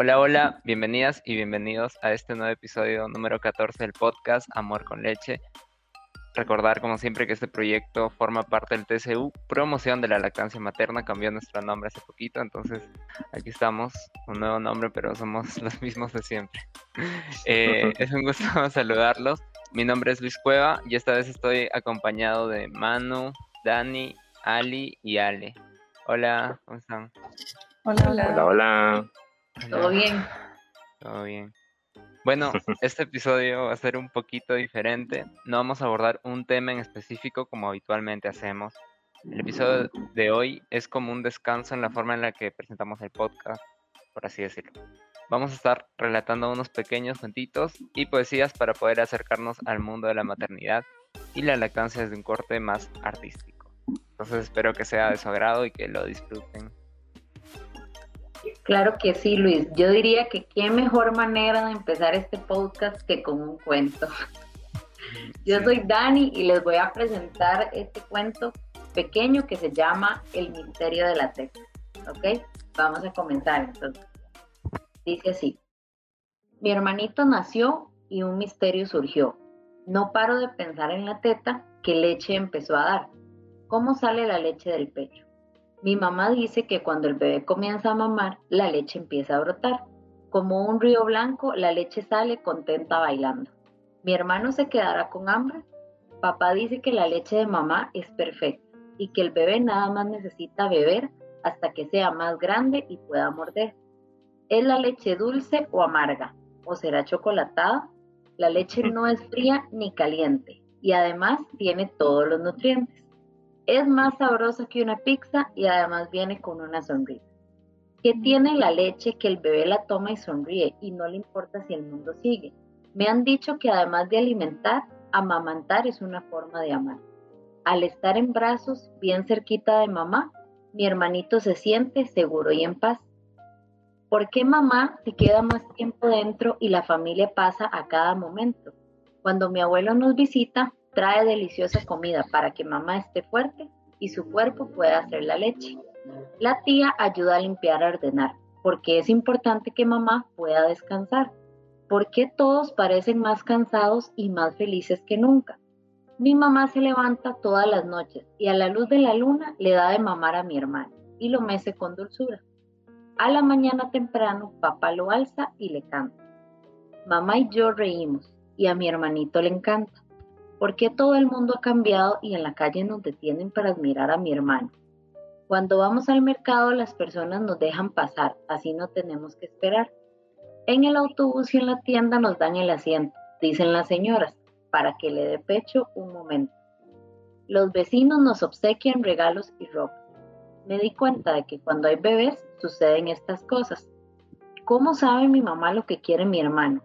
Hola, hola, bienvenidas y bienvenidos a este nuevo episodio número 14 del podcast Amor con Leche. Recordar, como siempre, que este proyecto forma parte del TCU, promoción de la lactancia materna, cambió nuestro nombre hace poquito, entonces aquí estamos, un nuevo nombre, pero somos los mismos de siempre. Eh, es un gusto saludarlos. Mi nombre es Luis Cueva y esta vez estoy acompañado de Manu, Dani, Ali y Ale. Hola, ¿cómo están? Hola, hola. Hola, hola. ¿Todo bien? Todo bien. Bueno, este episodio va a ser un poquito diferente. No vamos a abordar un tema en específico como habitualmente hacemos. El episodio de hoy es como un descanso en la forma en la que presentamos el podcast, por así decirlo. Vamos a estar relatando unos pequeños cuentitos y poesías para poder acercarnos al mundo de la maternidad y la lactancia desde un corte más artístico. Entonces espero que sea de su agrado y que lo disfruten Claro que sí, Luis. Yo diría que qué mejor manera de empezar este podcast que con un cuento. Yo soy Dani y les voy a presentar este cuento pequeño que se llama El misterio de la teta. ¿Ok? Vamos a comenzar entonces. Dice así. Mi hermanito nació y un misterio surgió. No paro de pensar en la teta que leche empezó a dar. ¿Cómo sale la leche del pecho? Mi mamá dice que cuando el bebé comienza a mamar, la leche empieza a brotar. Como un río blanco, la leche sale contenta bailando. Mi hermano se quedará con hambre. Papá dice que la leche de mamá es perfecta y que el bebé nada más necesita beber hasta que sea más grande y pueda morder. ¿Es la leche dulce o amarga? ¿O será chocolatada? La leche no es fría ni caliente y además tiene todos los nutrientes. Es más sabrosa que una pizza y además viene con una sonrisa. ¿Qué tiene la leche que el bebé la toma y sonríe y no le importa si el mundo sigue? Me han dicho que además de alimentar, amamantar es una forma de amar. Al estar en brazos, bien cerquita de mamá, mi hermanito se siente seguro y en paz. ¿Por qué mamá se queda más tiempo dentro y la familia pasa a cada momento? Cuando mi abuelo nos visita, trae deliciosa comida para que mamá esté fuerte y su cuerpo pueda hacer la leche. La tía ayuda a limpiar, a ordenar, porque es importante que mamá pueda descansar. ¿Por qué todos parecen más cansados y más felices que nunca? Mi mamá se levanta todas las noches y a la luz de la luna le da de mamar a mi hermano y lo mece con dulzura. A la mañana temprano, papá lo alza y le canta. Mamá y yo reímos y a mi hermanito le encanta. ¿Por qué todo el mundo ha cambiado y en la calle nos detienen para admirar a mi hermano? Cuando vamos al mercado las personas nos dejan pasar, así no tenemos que esperar. En el autobús y en la tienda nos dan el asiento, dicen las señoras, para que le dé pecho un momento. Los vecinos nos obsequian regalos y ropa. Me di cuenta de que cuando hay bebés suceden estas cosas. ¿Cómo sabe mi mamá lo que quiere mi hermano?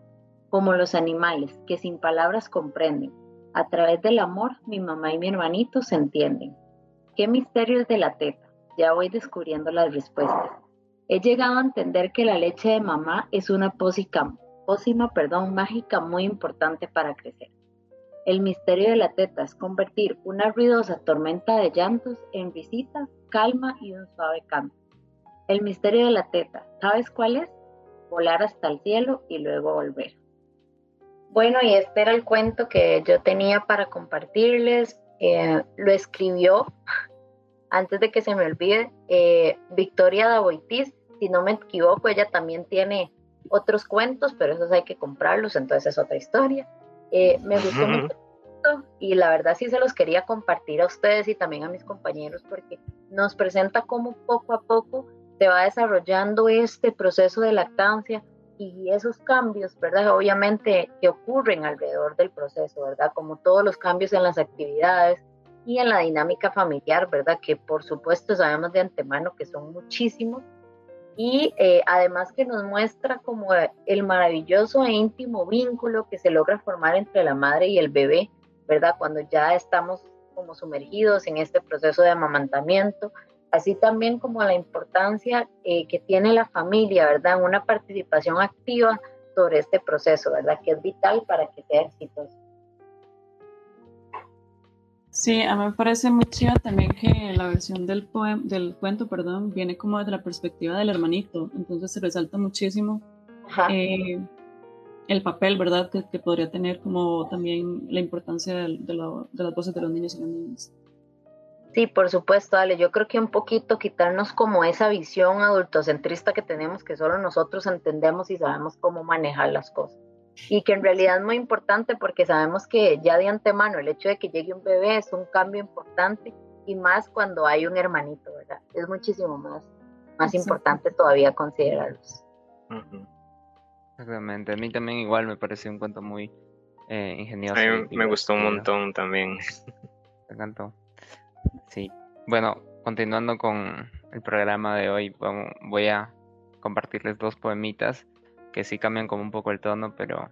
Como los animales, que sin palabras comprenden a través del amor, mi mamá y mi hermanito se entienden. ¿Qué misterio es de la teta? Ya voy descubriendo las respuestas. He llegado a entender que la leche de mamá es una pócima, perdón, mágica muy importante para crecer. El misterio de la teta es convertir una ruidosa tormenta de llantos en visitas, calma y un suave canto. El misterio de la teta, ¿sabes cuál es? Volar hasta el cielo y luego volver. Bueno, y este era el cuento que yo tenía para compartirles. Eh, lo escribió, antes de que se me olvide, eh, Victoria Davoitis. Si no me equivoco, ella también tiene otros cuentos, pero esos hay que comprarlos, entonces es otra historia. Eh, me gustó mucho y la verdad sí se los quería compartir a ustedes y también a mis compañeros porque nos presenta cómo poco a poco se va desarrollando este proceso de lactancia, y esos cambios, ¿verdad? Obviamente que ocurren alrededor del proceso, ¿verdad? Como todos los cambios en las actividades y en la dinámica familiar, ¿verdad? Que por supuesto sabemos de antemano que son muchísimos. Y eh, además que nos muestra como el maravilloso e íntimo vínculo que se logra formar entre la madre y el bebé, ¿verdad? Cuando ya estamos como sumergidos en este proceso de amamantamiento, así también como la importancia eh, que tiene la familia, ¿verdad? Una participación activa sobre este proceso, ¿verdad? Que es vital para que sea exitoso. Sí, a mí me parece muy chido también que la versión del, poema, del cuento perdón, viene como desde la perspectiva del hermanito, entonces se resalta muchísimo eh, el papel, ¿verdad?, que, podría tener como también la importancia de, de, de, las voces de los niños y las niñas. Sí, por supuesto, Ale. Yo creo que un poquito quitarnos como esa visión adultocentrista que tenemos, que solo nosotros entendemos y sabemos cómo manejar las cosas. Y que en realidad es muy importante porque sabemos que ya de antemano el hecho de que llegue un bebé es un cambio importante y más cuando hay un hermanito, ¿verdad? Es muchísimo más, más importante todavía considerarlos. Exactamente. A mí también igual me pareció un cuento muy eh, ingenioso. A mí me gustó un montón también. Me encantó. Sí, bueno, continuando con el programa de hoy, voy a compartirles dos poemitas que sí cambian como un poco el tono, pero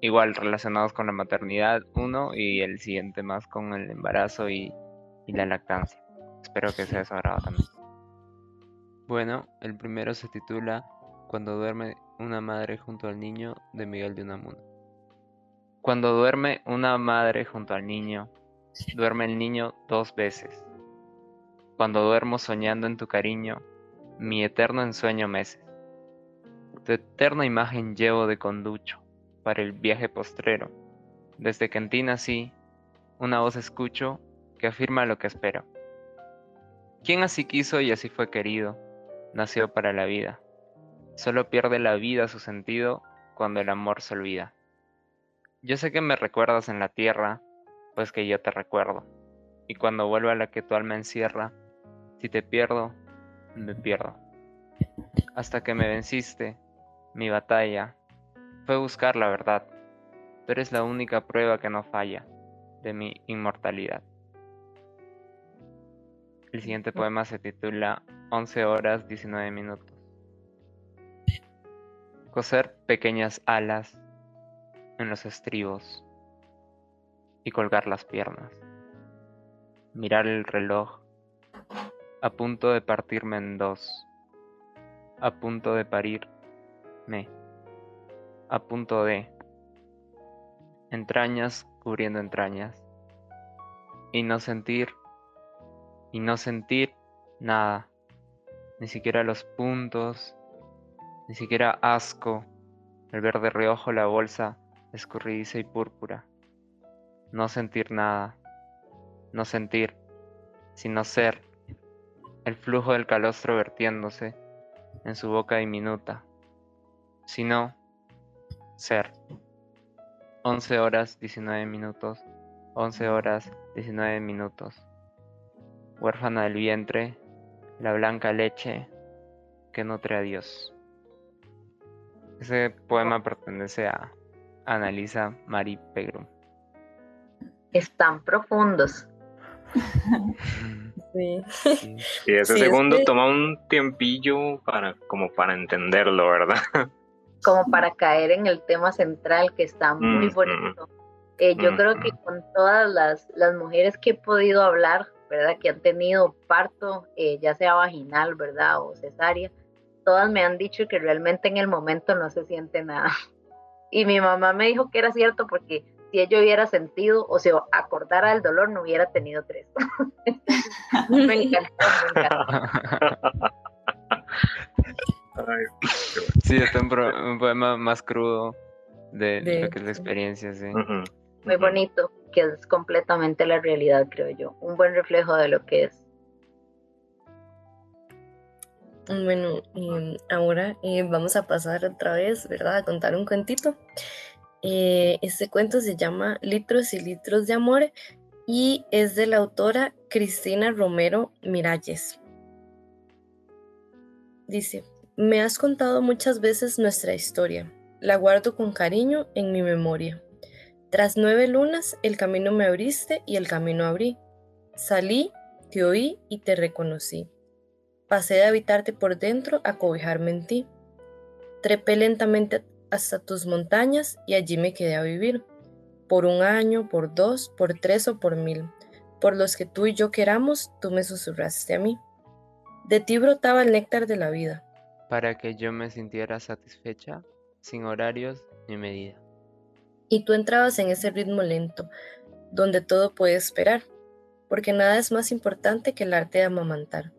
igual relacionados con la maternidad, uno, y el siguiente más con el embarazo y, la lactancia. Espero que sea agrado también. Bueno, el primero se titula Cuando duerme una madre junto al niño de Miguel de Unamuno. Cuando duerme una madre junto al niño, duerme el niño dos veces. Cuando duermo soñando en tu cariño, mi eterno ensueño meses. Tu eterna imagen llevo de conducho para el viaje postrero. Desde que en ti nací, una voz escucho que afirma lo que espero. Quien así quiso y así fue querido, nació para la vida. Solo pierde la vida su sentido cuando el amor se olvida. Yo sé que me recuerdas en la tierra, pues que yo te recuerdo. Y cuando vuelva a la que tu alma encierra, si te pierdo, me pierdo. Hasta que me venciste, mi batalla fue buscar la verdad. Tú eres la única prueba que no falla de mi inmortalidad. El siguiente poema se titula 11 horas 19 minutos. Coser pequeñas alas en los estribos y colgar las piernas. Mirar el reloj. A punto de partirme en dos, a punto de parirme, a punto de. Entrañas cubriendo entrañas, y no sentir, y no sentir nada, ni siquiera los puntos, ni siquiera asco, el verde reojo, la bolsa escurridiza y púrpura, no sentir nada, no sentir, sino ser el flujo del calostro vertiéndose en su boca diminuta, sino ser. 11 horas 19 minutos, 11 horas 19 minutos. Huérfana del vientre, la blanca leche que nutre a Dios. Ese poema pertenece a Annalisa Marie Pegrum. Están profundos. Sí. Y ese segundo toma un tiempillo para, como para entenderlo, ¿verdad? Como para caer en el tema central que está muy bonito. Eh, yo creo que con todas las, las, mujeres que he podido hablar, ¿verdad? Que han tenido parto, eh, ya sea vaginal, ¿verdad? O cesárea, todas me han dicho que realmente en el momento no se siente nada. Y mi mamá me dijo que era cierto porque si ella hubiera sentido o se acordara del dolor, no hubiera tenido tres. me encantó, Sí, es un, poema más crudo de, lo que es la experiencia, sí. Muy bonito, que es completamente la realidad, creo yo. Un buen reflejo de lo que es. Bueno, ahora eh, vamos a pasar otra vez, ¿verdad? A contar un cuentito. Este cuento se llama Litros y Litros de Amor y es de la autora Cristina Romero Miralles. Dice, me has contado muchas veces nuestra historia, la guardo con cariño en mi memoria. Tras nueve lunas el camino me abriste y el camino abrí. Salí, te oí y te reconocí. Pasé de habitarte por dentro a cobijarme en ti. Trepé lentamente hasta tus montañas y allí me quedé a vivir, por un año, por dos, por tres o por mil. Por los que tú y yo queramos, tú me susurraste a mí. De ti brotaba el néctar de la vida. Para que yo me sintiera satisfecha, sin horarios ni medida. Y tú entrabas en ese ritmo lento, donde todo puede esperar. porque nada es más importante que el arte de amamantar.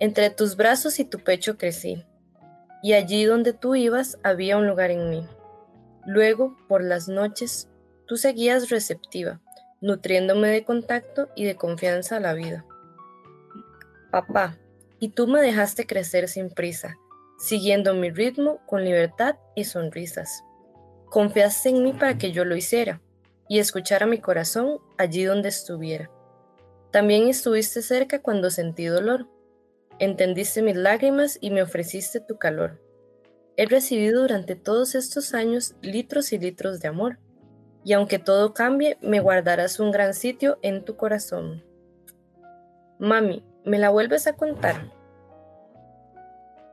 Entre tus brazos y tu pecho crecí, y allí donde tú ibas había un lugar en mí. Luego, por las noches, tú seguías receptiva, nutriéndome de contacto y de confianza a la vida. Papá, y tú me dejaste crecer sin prisa, siguiendo mi ritmo con libertad y sonrisas. Confiaste en mí para que yo lo hiciera y escuchara mi corazón allí donde estuviera. También estuviste cerca cuando sentí dolor. Entendiste mis lágrimas y me ofreciste tu calor. He recibido durante todos estos años litros y litros de amor, y aunque todo cambie, me guardarás un gran sitio en tu corazón. Mami, ¿me la vuelves a contar?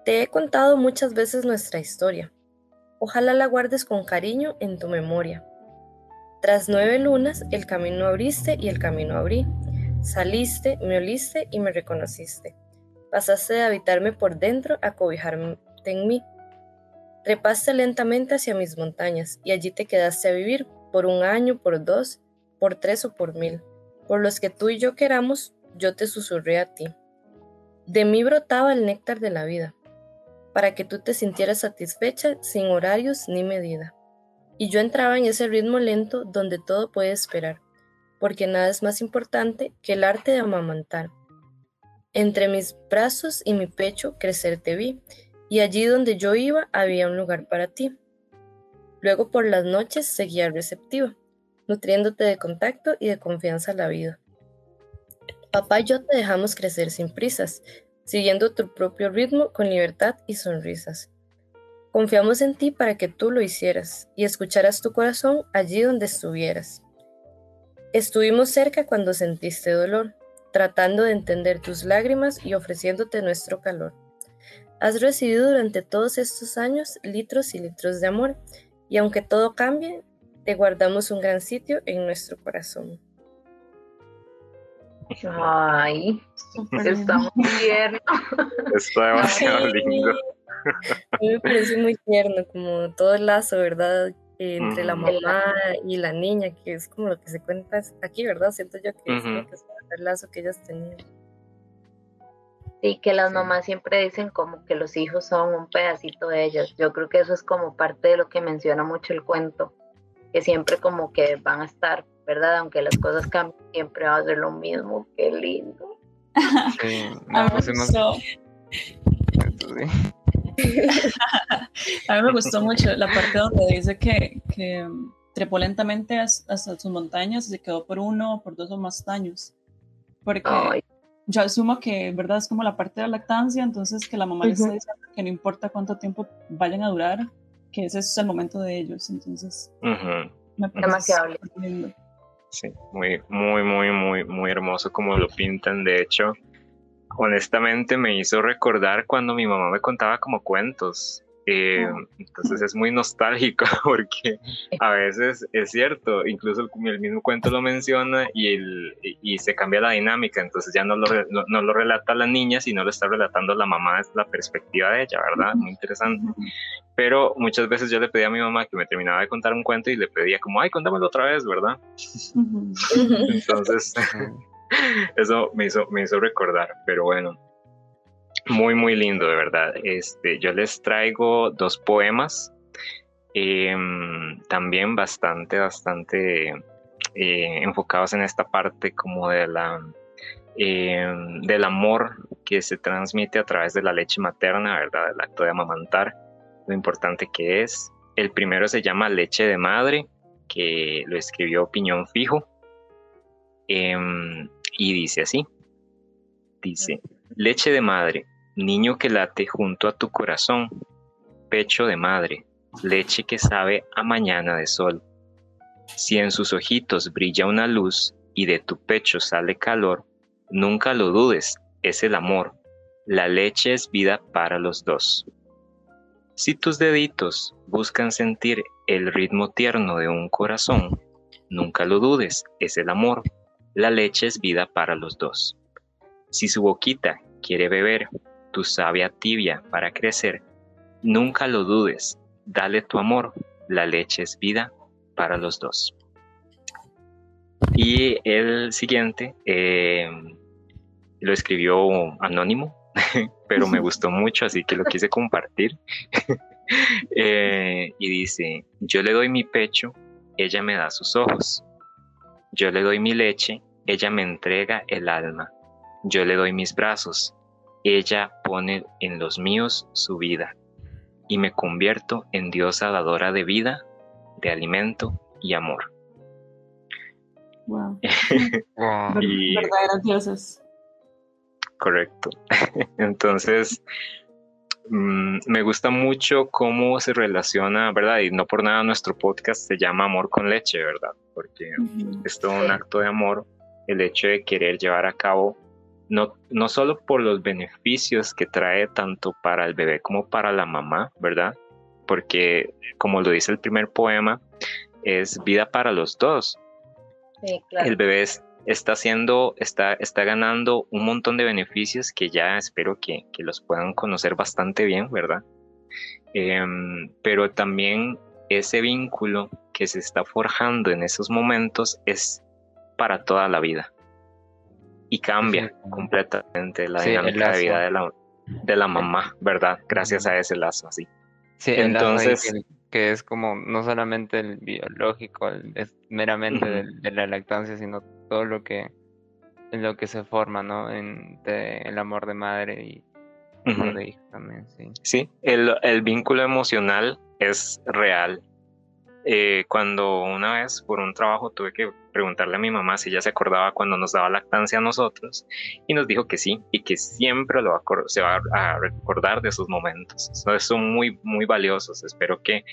Te he contado muchas veces nuestra historia. Ojalá la guardes con cariño en tu memoria. Tras nueve lunas, el camino abriste y el camino abrí. Saliste, me oliste y me reconociste. Pasaste de habitarme por dentro a cobijarte en mí. Trepaste lentamente hacia mis montañas y allí te quedaste a vivir por un año, por dos, por tres o por mil. Por los que tú y yo queramos, yo te susurré a ti. De mí brotaba el néctar de la vida, para que tú te sintieras satisfecha sin horarios ni medida. Y yo entraba en ese ritmo lento donde todo puede esperar, porque nada es más importante que el arte de amamantar. Entre mis brazos y mi pecho crecer te vi, y allí donde yo iba había un lugar para ti. Luego por las noches seguía receptiva, nutriéndote de contacto y de confianza a la vida. Papá y yo te dejamos crecer sin prisas, siguiendo tu propio ritmo con libertad y sonrisas. Confiamos en ti para que tú lo hicieras y escucharas tu corazón allí donde estuvieras. Estuvimos cerca cuando sentiste dolor, tratando de entender tus lágrimas y ofreciéndote nuestro calor. Has recibido durante todos estos años litros y litros de amor, y aunque todo cambie, te guardamos un gran sitio en nuestro corazón. Ay, está muy tierno. Está demasiado lindo. A mí me parece muy tierno, como todo el lazo, ¿verdad? Entre la mamá y la niña, que es como lo que se cuenta aquí, ¿verdad? Siento yo que es lo que es el lazo que ellas tenían. Sí, que las mamás siempre dicen como que los hijos son un pedacito de ellas. Yo creo que eso es como parte de lo que menciona mucho el cuento, que siempre como que van a estar, ¿verdad? Aunque las cosas cambien, siempre va a ser lo mismo. Qué lindo. Sí, a mí me gustó mucho la parte donde dice que, que trepó lentamente hasta sus montañas y se quedó por uno, por dos o más años. Porque yo asumo que, ¿verdad? Es como la parte de la lactancia, entonces que la mamá les está diciendo que no importa cuánto tiempo vayan a durar, que ese es el momento de ellos. Entonces, me parece demasiado lindo. Sí, muy, muy, muy, muy, muy hermoso como lo pintan. De hecho, honestamente me hizo recordar cuando mi mamá me contaba como cuentos. Eh, entonces es muy nostálgico porque a veces es cierto, incluso el, mismo cuento lo menciona y, el, y se cambia la dinámica, entonces ya no lo, no, lo relata la niña, sino lo está relatando la mamá desde la perspectiva de ella, ¿verdad? Muy interesante. Pero muchas veces yo le pedía a mi mamá que me terminaba de contar un cuento y le pedía como, ay, contámelo otra vez, ¿verdad? entonces... Eso me hizo, me hizo recordar, pero bueno, muy, muy lindo, de verdad. Este, yo les traigo dos poemas, em, también bastante, bastante eh, enfocados en esta parte como de la, em, del amor que se transmite a través de la leche materna, ¿verdad? El acto de amamantar, lo importante que es. El primero se llama Leche de Madre, que lo escribió Piñón Fijo. Em, y dice así. Dice, leche de madre, niño que late junto a tu corazón, pecho de madre, leche que sabe a mañana de sol. Si en sus ojitos brilla una luz y de tu pecho sale calor, nunca lo dudes, es el amor. La leche es vida para los dos. Si tus deditos buscan sentir el ritmo tierno de un corazón, nunca lo dudes, es el amor. La leche es vida para los dos. Si su boquita quiere beber tu savia tibia para crecer, nunca lo dudes, dale tu amor, la leche es vida para los dos. Y el siguiente eh, lo escribió anónimo, pero me gustó mucho, así que lo quise compartir. Eh, y dice, yo le doy mi pecho, ella me da sus ojos. Yo le doy mi leche, ella me entrega el alma. Yo le doy mis brazos, ella pone en los míos su vida. Y me convierto en diosa dadora de vida, de alimento y amor. Wow. Verdaderas diosas. Correcto. Entonces, mm, me gusta mucho cómo se relaciona, ¿verdad? Y no por nada nuestro podcast se llama Amor con leche, ¿verdad? Porque es todo un acto de amor, el hecho de querer llevar a cabo, no, no solo por los beneficios que trae tanto para el bebé como para la mamá, ¿verdad? Porque, como lo dice el primer poema, es vida para los dos. El bebé está haciendo, está, está ganando un montón de beneficios que ya espero que, los puedan conocer bastante bien, ¿verdad? Em, pero también ese vínculo que se está forjando en esos momentos es para toda la vida y cambia completamente la dinámica de vida de la, de la mamá, ¿verdad? Gracias a ese lazo así. Sí, entonces que es como no solamente el biológico, es meramente de, la lactancia, sino todo lo que lo que se forma, ¿no? En el amor de madre y amor de hijo también, sí. Sí, el, el vínculo emocional es real eh, cuando una vez por un trabajo tuve que preguntarle a mi mamá si ella se acordaba cuando nos daba lactancia a nosotros y nos dijo que sí y que siempre lo va se va a recordar de esos momentos. son muy, muy valiosos. Espero que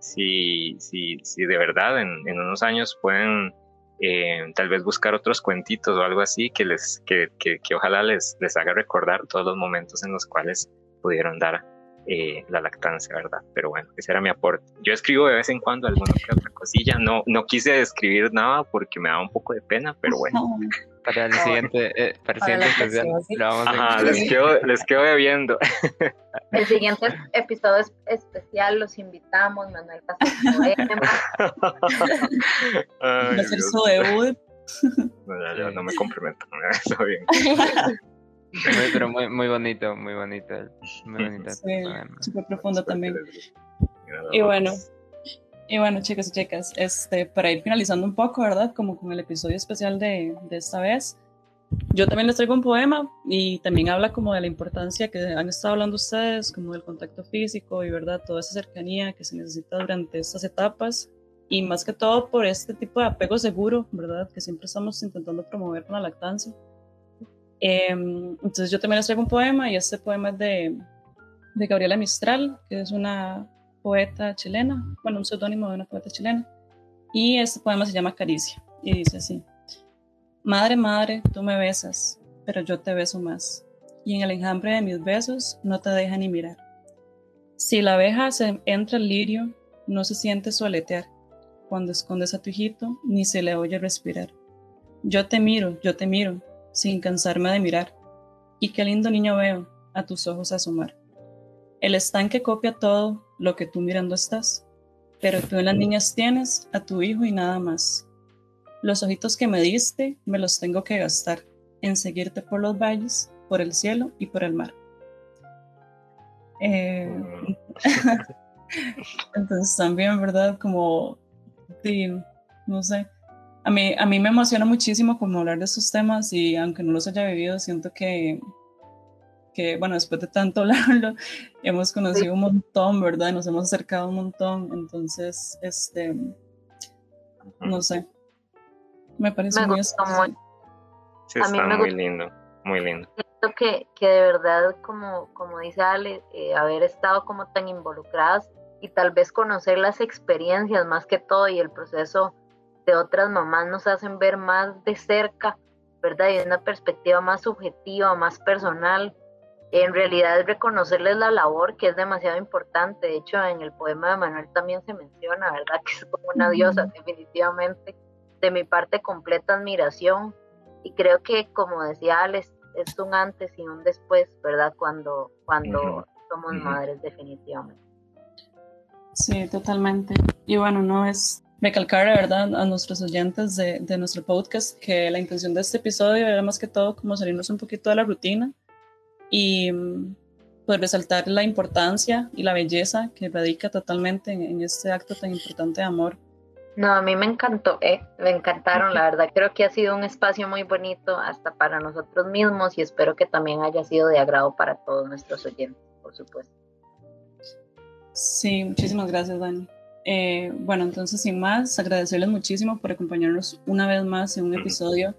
si, si, si de verdad en, en unos años pueden eh, tal vez buscar otros cuentitos o algo así que, les, que, que, que ojalá les, les haga recordar todos los momentos en los cuales pudieron dar eh, la lactancia, ¿verdad? Pero bueno, ese era mi aporte. Yo escribo de vez en cuando alguna otra cosilla, no, no quise escribir nada porque me daba un poco de pena, pero bueno. Para el siguiente, eh, para el siguiente episodio lo vamos a les quedo, les quedo debiendo. El siguiente episodio especial los invitamos, Manuel Va a ser su debut. No, no me comprometo, está bien. Muy, pero muy, muy bonito, muy bonito. Muy bonito. Sí, súper profundo también. Y bueno, y bueno, chicas y chicas, este, para ir finalizando un poco, ¿verdad? Como con el episodio especial de, de esta vez, yo también les traigo un poema y también habla como de la importancia que han estado hablando ustedes, como del contacto físico y, ¿verdad? Toda esa cercanía que se necesita durante estas etapas y más que todo por este tipo de apego seguro, ¿verdad? Que siempre estamos intentando promover con la lactancia. Em, entonces yo también les traigo un poema y este poema es de, de Gabriela Mistral, que es una poeta chilena, bueno, un seudónimo de una poeta chilena. Y este poema se llama Caricia y dice así, Madre, madre, tú me besas, pero yo te beso más, y en el enjambre de mis besos no te deja ni mirar. Si la abeja se entra al lirio, no se siente soletear, cuando escondes a tu hijito, ni se le oye respirar. Yo te miro, yo te miro, sin cansarme de mirar. Y qué lindo niño veo a tus ojos asomar. El estanque copia todo lo que tú mirando estás, pero tú en las niñas tienes a tu hijo y nada más. Los ojitos que me diste me los tengo que gastar en seguirte por los valles, por el cielo y por el mar. Eh, entonces también, ¿verdad? Como, no sé, a mí, a mí me emociona muchísimo como hablar de estos temas y aunque no los haya vivido, siento que, que bueno, después de tanto hablarlo, hemos conocido un montón, ¿verdad? Nos hemos acercado un montón, entonces, este, no sé, me parece muy. Sí, está muy lindo, muy lindo. Siento que, que de verdad, como, como dice Ale, eh, haber estado como tan involucradas y tal vez conocer las experiencias más que todo y el proceso de otras mamás nos hacen ver más de cerca, ¿verdad? Y de una perspectiva más subjetiva, más personal. En realidad es reconocerles la labor que es demasiado importante. De hecho, en el poema de Manuel también se menciona, ¿verdad? Que es como una diosa, definitivamente. De mi parte, completa admiración. Y creo que, como decía Alex, es un antes y un después, ¿verdad? Cuando, cuando somos madres, definitivamente. Sí, totalmente. Y bueno, no es recalcar, la verdad, a nuestros oyentes de, de, nuestro podcast que la intención de este episodio era más que todo como salirnos un poquito de la rutina y pues, resaltar la importancia y la belleza que radica totalmente en, este acto tan importante de amor. No, a mí me encantó, eh, me encantaron, la verdad. Creo que ha sido un espacio muy bonito hasta para nosotros mismos y espero que también haya sido de agrado para todos nuestros oyentes, por supuesto. Sí, muchísimas gracias, Dani. Eh, bueno, entonces sin más, agradecerles muchísimo por acompañarnos una vez más en un episodio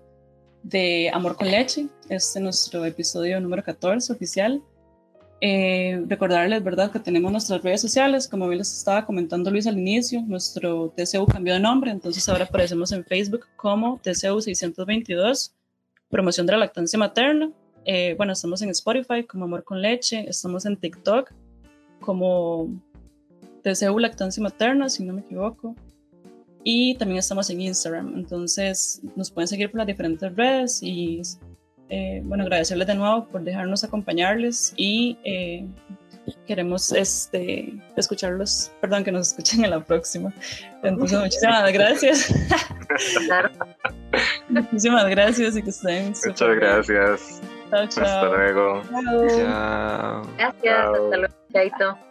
de Amor con Leche. Este es nuestro episodio número 14 oficial. Eh, recordarles, ¿verdad?, que tenemos nuestras redes sociales. Como bien les estaba comentando Luis al inicio, nuestro TCU cambió de nombre, entonces ahora aparecemos en Facebook como TCU 622, promoción de la lactancia materna. Eh, bueno, estamos en Spotify como Amor con Leche, estamos en TikTok como TCU Lactancia Materna, si no me equivoco. Y también estamos en Instagram, entonces nos pueden seguir por las diferentes redes y eh, bueno, agradecerles de nuevo por dejarnos acompañarles y eh, queremos este, escucharlos, perdón, que nos escuchen en la próxima. Entonces, muchísimas gracias. muchísimas gracias y que estén. Muchas gracias. Chao, chao. Hasta luego. Chao. Gracias, hasta luego. Chaito.